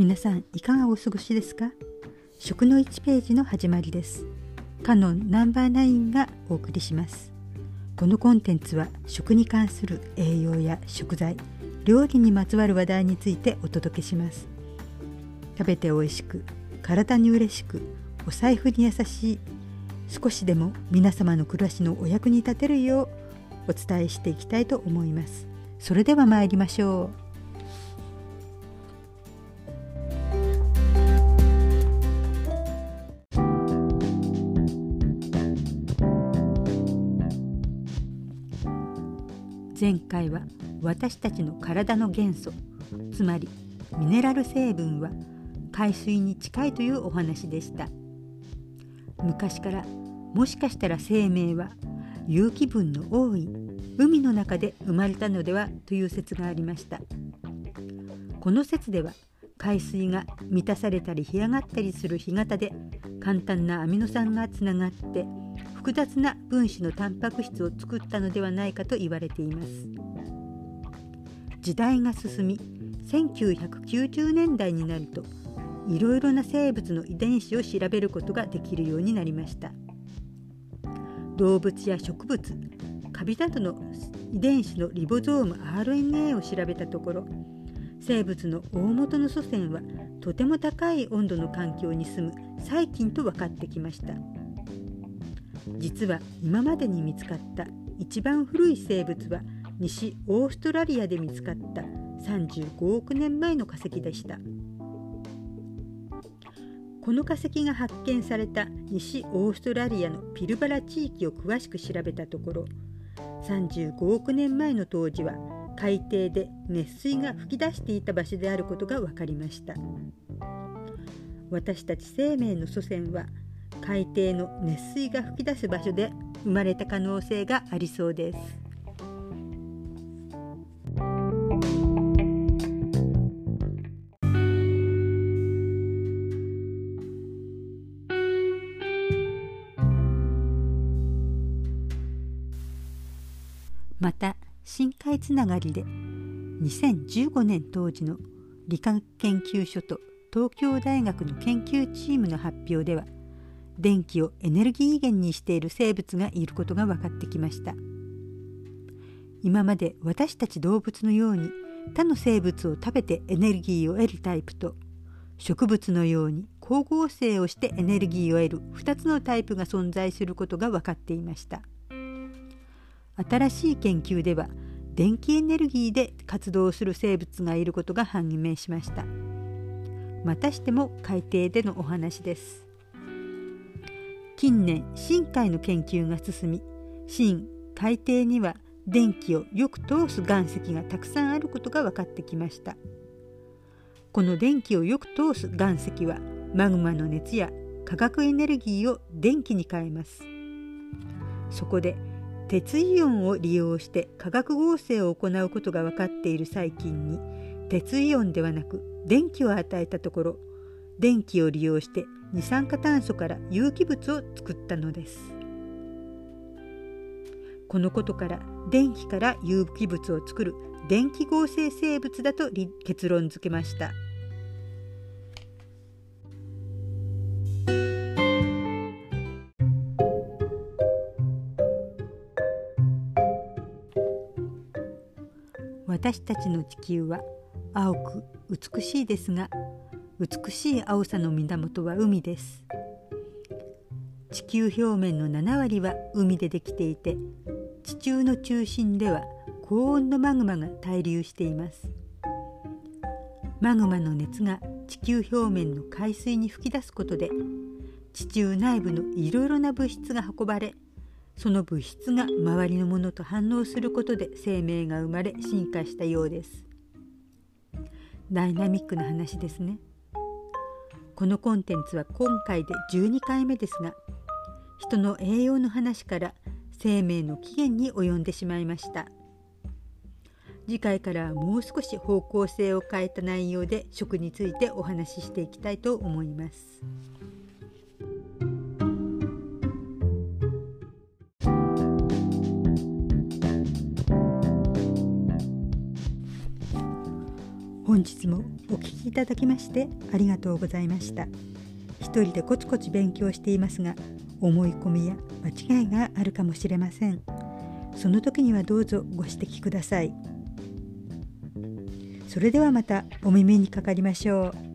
皆さんいかがお過ごしですか？食の1ページの始まりです。カノンナンバーナインがお送りします。このコンテンツは食に関する栄養や食材料理にまつわる話題についてお届けします。食べて美味しく体に嬉しくお財布に優しい少しでも皆様の暮らしのお役に立てるようお伝えしていきたいと思います。それでは参りましょう。前回は私たちの体の元素つまりミネラル成分は海水に近いというお話でした。昔からもしかしたら生命は有機分の多い海の中で生まれたのではという説がありました。この説では海水が満たされたり干上がったりする干潟で簡単なアミノ酸がつながって複雑な分子のタンパク質を作ったのではないかと言われています時代が進み1990年代になるといろいろな生物の遺伝子を調べることができるようになりました動物や植物カビなどの遺伝子のリボゾーム RNA を調べたところ生物の大元の祖先はとても高い温度の環境に住む細菌と分かってきました。実は今までに見つかった一番古い生物は西オーストラリアで見つかった35億年前の化石でしたこの化石が発見された西オーストラリアのピルバラ地域を詳しく調べたところ35億年前の当時は海底で熱水が噴き出していた場所であることが分かりました私たち生命の祖先は海底の熱水が噴き出す場所で生まれた可能性がありそうです。また深海つながりで2015年当時の理科研究所と東京大学の研究チームの発表では電気をエネルギー源にしている生物がいることが分かってきました。今まで私たち動物のように他の生物を食べてエネルギーを得るタイプと植物のように光合成をしてエネルギーを得る2つのタイプが存在することが分かっていました。新しい研究では電気エネルギーで活動する生物がいることが判明しました。またしても海底でのお話です。近年深海の研究が進み深海底には電気をよく通す岩石がたくさんあることが分かってきました。この電気をよく通す岩石はマグマの熱や化学エネルギーを電気に変えます。そこで鉄イオンを利用して化学合成を行うことが分かっている細菌に鉄イオンではなく電気を与えたところ電気を利用して二酸化炭素から有機物を作ったのです。このことから電気から有機物を作る電気合成生物だと結論付けました。私たちの地球は青く美しいですが美しい青さの源は海です。地球表面の7割は海でできていて地中の中心では高温のマグマが滞留しています。マグマの熱が地球表面の海水に噴き出すことで地中内部のいろいろな物質が運ばれその物質が周りのものと反応することで生命が生まれ進化したようです。ダイナミックな話ですね。このコンテンツは今回で12回目ですが人の栄養の話から生命の起源に及んでしまいました次回からはもう少し方向性を変えた内容で食についてお話ししていきたいと思います。本日もお聞きいただきましてありがとうございました。一人でコツコツ勉強していますが思い込みや間違いがあるかもしれません。その時にはどうぞご指摘ください。それではまたお耳にかかりましょう。